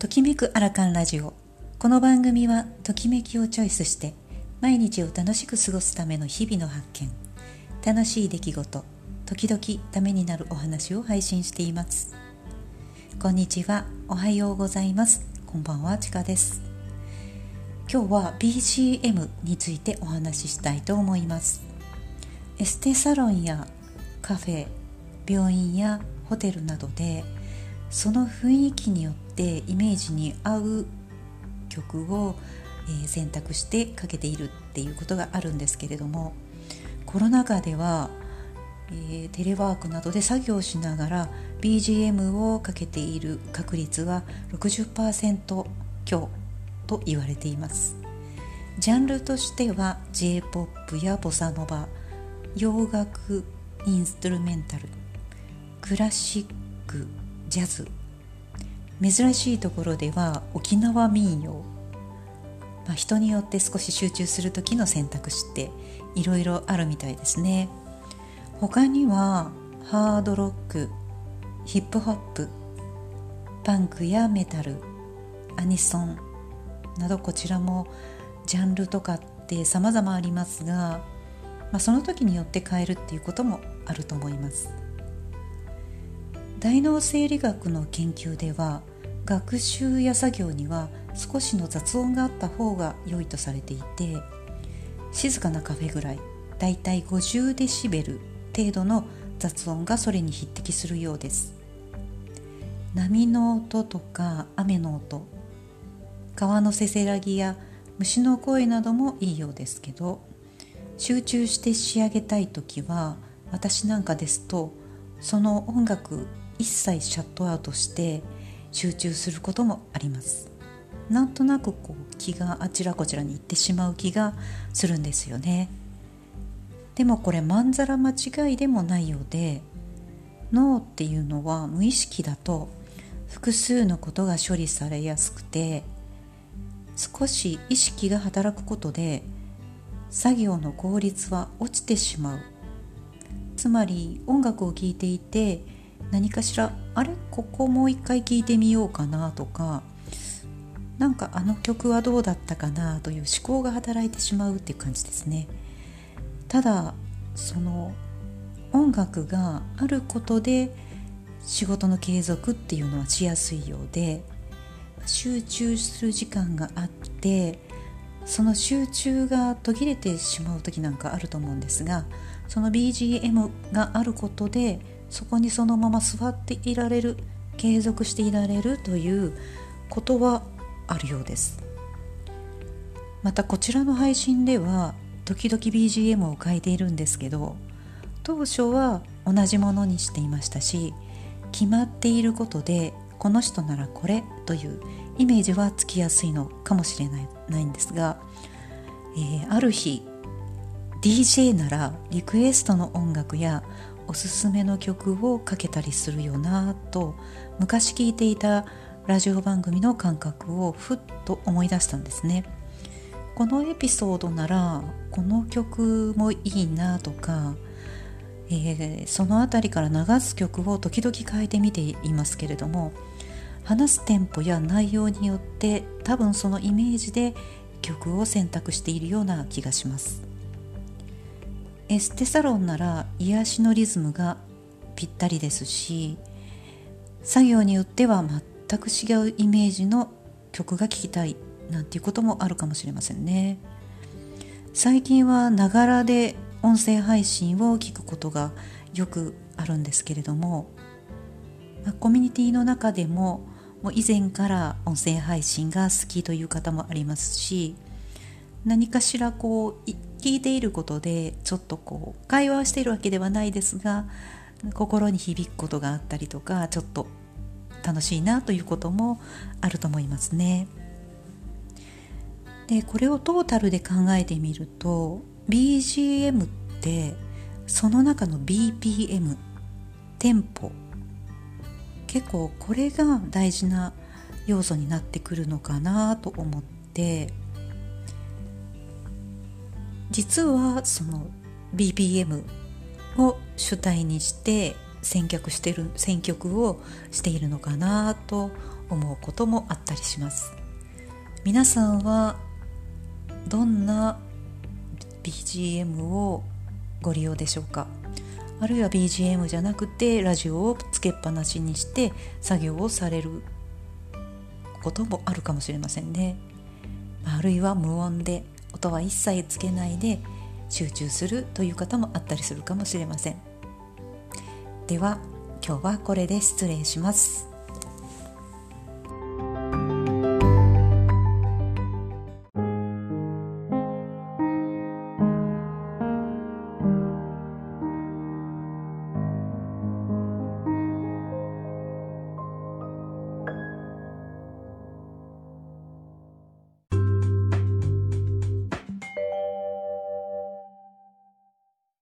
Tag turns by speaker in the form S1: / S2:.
S1: ときめくアラカンラジオ。この番組はときめきをチョイスして毎日を楽しく過ごすための日々の発見。楽しい出来事時々ためになるお話を配信しています。こんにちはおはようございます。こんばんはちかです。今日は BGM についてお話ししたいと思います。エステサロンやカフェ病院やホテルなどでその雰囲気によってイメージに合う曲を、選択してかけているっていうことがあるんですけれどもコロナ禍では、え、テレワークなどで作業しながら BGM をかけている確率は60%強と言われています。ジャンルとしては J-POP やボサノバ洋楽インストゥルメンタルクラシックジャズ珍しいところでは沖縄民謡、まあ、人によって少し集中する時の選択肢っていろいろあるみたいですね。他にはハードロックヒップホップパンクやメタルアニソンなどこちらもジャンルとかって様々ありますが、まあ、その時によって変えるっていうこともあると思います。大脳生理学の研究では学習や作業には少しの雑音があった方が良いとされていて静かなカフェぐらいだいたい50デシベル程度の雑音がそれに匹敵するようです。波の音とか雨の音川のせせらぎや虫の声などもいいようですけど集中して仕上げたい時は私なんかですとその音楽一切シャットアウトして集中することもあります。なんとなくこう気があちらこちらに行ってしまう気がするんですよね。でもこれまんざら間違いでもないようで脳っていうのは無意識だと複数のことが処理されやすくて少し意識が働くことで作業の効率は落ちてしまう。つまり音楽を聴いていて何かしらあれ？ここもう一回聴いてみようかなとかなんかあの曲はどうだったかなという思考が働いてしまうっていう感じですね。ただその音楽があることで仕事の継続っていうのはしやすいようで集中する時間があってその集中が途切れてしまう時なんかあると思うんですがその BGM があることでそこにそのまま座っていられる継続していられるということはあるようです。またこちらの配信では時々 BGM を変えているんですけど当初は同じものにしていましたし決まっていることでこの人ならこれというイメージはつきやすいのかもしれないないんですが、えー、ある日 DJ ならリクエストの音楽やおすすめの曲をかけたりするよなと昔聞いていたラジオ番組の感覚をふっと思い出したんですね。このエピソードならこの曲もいいなとか、えー、その辺りから流す曲を時々変えてみていますけれども話すテンポや内容によって多分そのイメージで曲を選択しているような気がします。エステサロンなら癒しのリズムがぴったりですし作業によっては全く違うイメージの曲が聴きたいなんていうこともあるかもしれませんね。最近はながらで音声配信を聞くことがよくあるんですけれどもコミュニティの中でももう以前から音声配信が好きという方もありますし何かしらこう聞いていることでちょっとこう会話をしているわけではないですが心に響くことがあったりとかちょっと楽しいなということもあると思いますね。でこれをトータルで考えてみると BGM ってその中の BPM テンポ結構これが大事な要素になってくるのかなと思って実はその BPM を主体にして選曲してる選曲をしているのかなと思うこともあったりします。皆さんはどんな BGM をご利用でしょうか？あるいは BGM じゃなくてラジオをつけっぱなしにして作業をされることもあるかもしれませんね。あるいは無音で音は一切つけないで集中するという方もあったりするかもしれません。では今日はこれで失礼します。